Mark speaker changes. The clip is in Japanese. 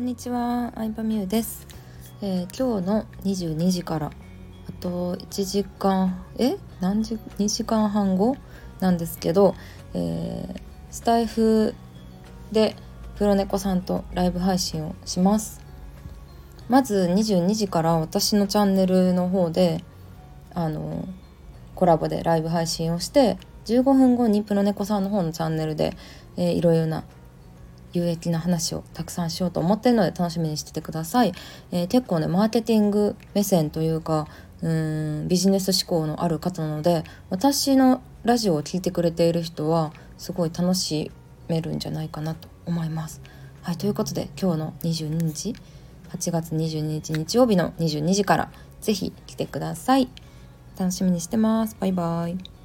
Speaker 1: こんにちは、アイパミューです、えー今日の22時からあと1時間え何時2時間半後？なんですけど、えースタイフでプロネコさんとライブ配信をします。まず22時から私のチャンネルの方であのコラボでライブ配信をして15分後にプロネコさんの方のチャンネルで、えーいろいろな有益な話をたくさんしようと思ってるので楽しみにしててください、えー結構ねマーケティング目線というかうんビジネス志向のある方なので私のラジオを聞いてくれている人はすごい楽しめるんじゃないかなと思います。はいということで今日の22日8月22日日曜日の22時からぜひ来てください。楽しみにしてます。バイバイ。